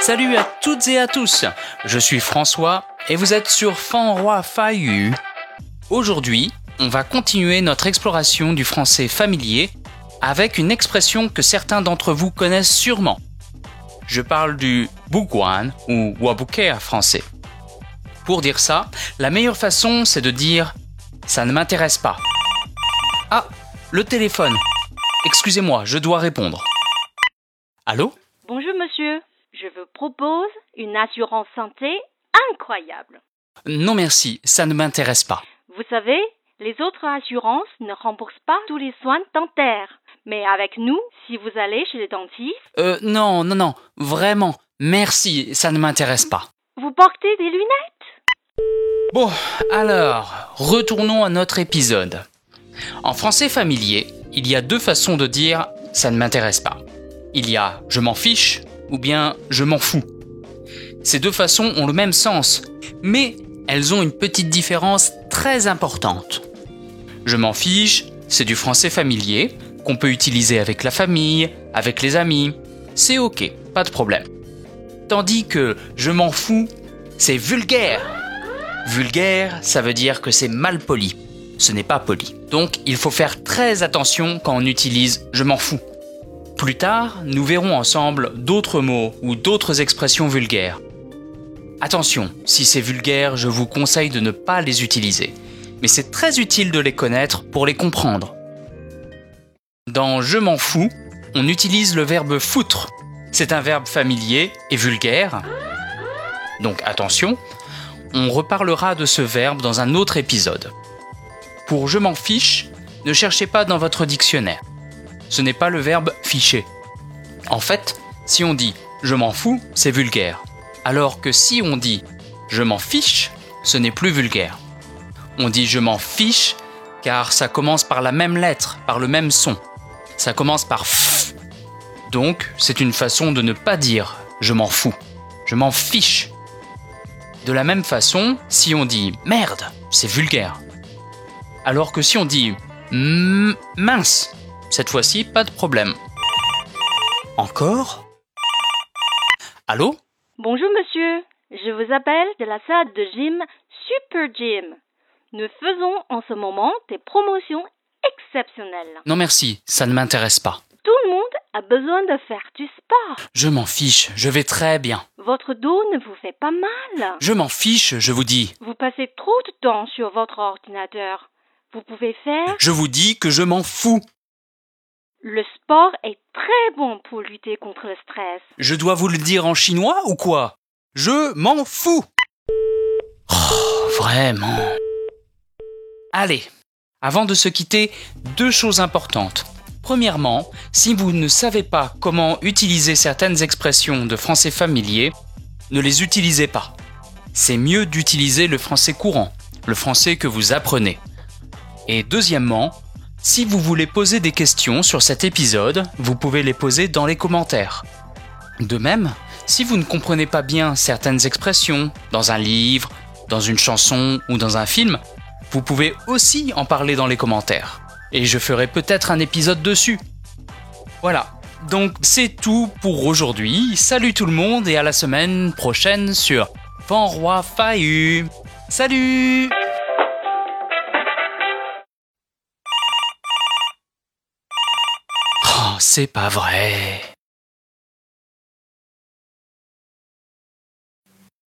Salut à toutes et à tous, je suis François et vous êtes sur Fan Roi Fayu. Aujourd'hui, on va continuer notre exploration du français familier avec une expression que certains d'entre vous connaissent sûrement. Je parle du bougwan ou wabouké en français. Pour dire ça, la meilleure façon c'est de dire ça ne m'intéresse pas. Ah, le téléphone. Excusez-moi, je dois répondre. Allô? Bonjour monsieur, je vous propose une assurance santé incroyable. Non merci, ça ne m'intéresse pas. Vous savez, les autres assurances ne remboursent pas tous les soins dentaires. Mais avec nous, si vous allez chez les dentistes, Euh, non, non, non, vraiment, merci, ça ne m'intéresse pas. vous portez des lunettes? Bon, alors, retournons à notre épisode. En français familier, il y a deux façons de dire ça ne m'intéresse pas. Il y a je m'en fiche ou bien je m'en fous. Ces deux façons ont le même sens, mais elles ont une petite différence très importante. Je m'en fiche, c'est du français familier qu'on peut utiliser avec la famille, avec les amis. C'est ok, pas de problème. Tandis que je m'en fous, c'est vulgaire. Vulgaire, ça veut dire que c'est mal poli. Ce n'est pas poli. Donc il faut faire très attention quand on utilise je m'en fous. Plus tard, nous verrons ensemble d'autres mots ou d'autres expressions vulgaires. Attention, si c'est vulgaire, je vous conseille de ne pas les utiliser. Mais c'est très utile de les connaître pour les comprendre. Dans je m'en fous, on utilise le verbe foutre. C'est un verbe familier et vulgaire. Donc attention, on reparlera de ce verbe dans un autre épisode. Pour je m'en fiche, ne cherchez pas dans votre dictionnaire. Ce n'est pas le verbe ficher. En fait, si on dit je m'en fous, c'est vulgaire. Alors que si on dit je m'en fiche, ce n'est plus vulgaire. On dit je m'en fiche car ça commence par la même lettre, par le même son. Ça commence par f. Donc, c'est une façon de ne pas dire je m'en fous. Je m'en fiche. De la même façon, si on dit merde, c'est vulgaire. Alors que si on dit mince, cette fois-ci, pas de problème. Encore? Allô? Bonjour monsieur, je vous appelle de la salle de gym Super Gym. Nous faisons en ce moment des promotions exceptionnelles. Non merci, ça ne m'intéresse pas. Tout le monde a besoin de faire du sport. Je m'en fiche, je vais très bien. Votre dos ne vous fait pas mal. Je m'en fiche, je vous dis. Vous passez trop de temps sur votre ordinateur. Vous pouvez faire Je vous dis que je m'en fous. Le sport est très bon pour lutter contre le stress. Je dois vous le dire en chinois ou quoi? Je m'en fous. Oh, vraiment. Allez, avant de se quitter, deux choses importantes. Premièrement, si vous ne savez pas comment utiliser certaines expressions de français familier, ne les utilisez pas. C'est mieux d'utiliser le français courant, le français que vous apprenez. Et deuxièmement, si vous voulez poser des questions sur cet épisode, vous pouvez les poser dans les commentaires. De même, si vous ne comprenez pas bien certaines expressions dans un livre, dans une chanson ou dans un film, vous pouvez aussi en parler dans les commentaires. Et je ferai peut-être un épisode dessus. Voilà. Donc c'est tout pour aujourd'hui. Salut tout le monde et à la semaine prochaine sur Fan Roi. Salut c'est pas vrai.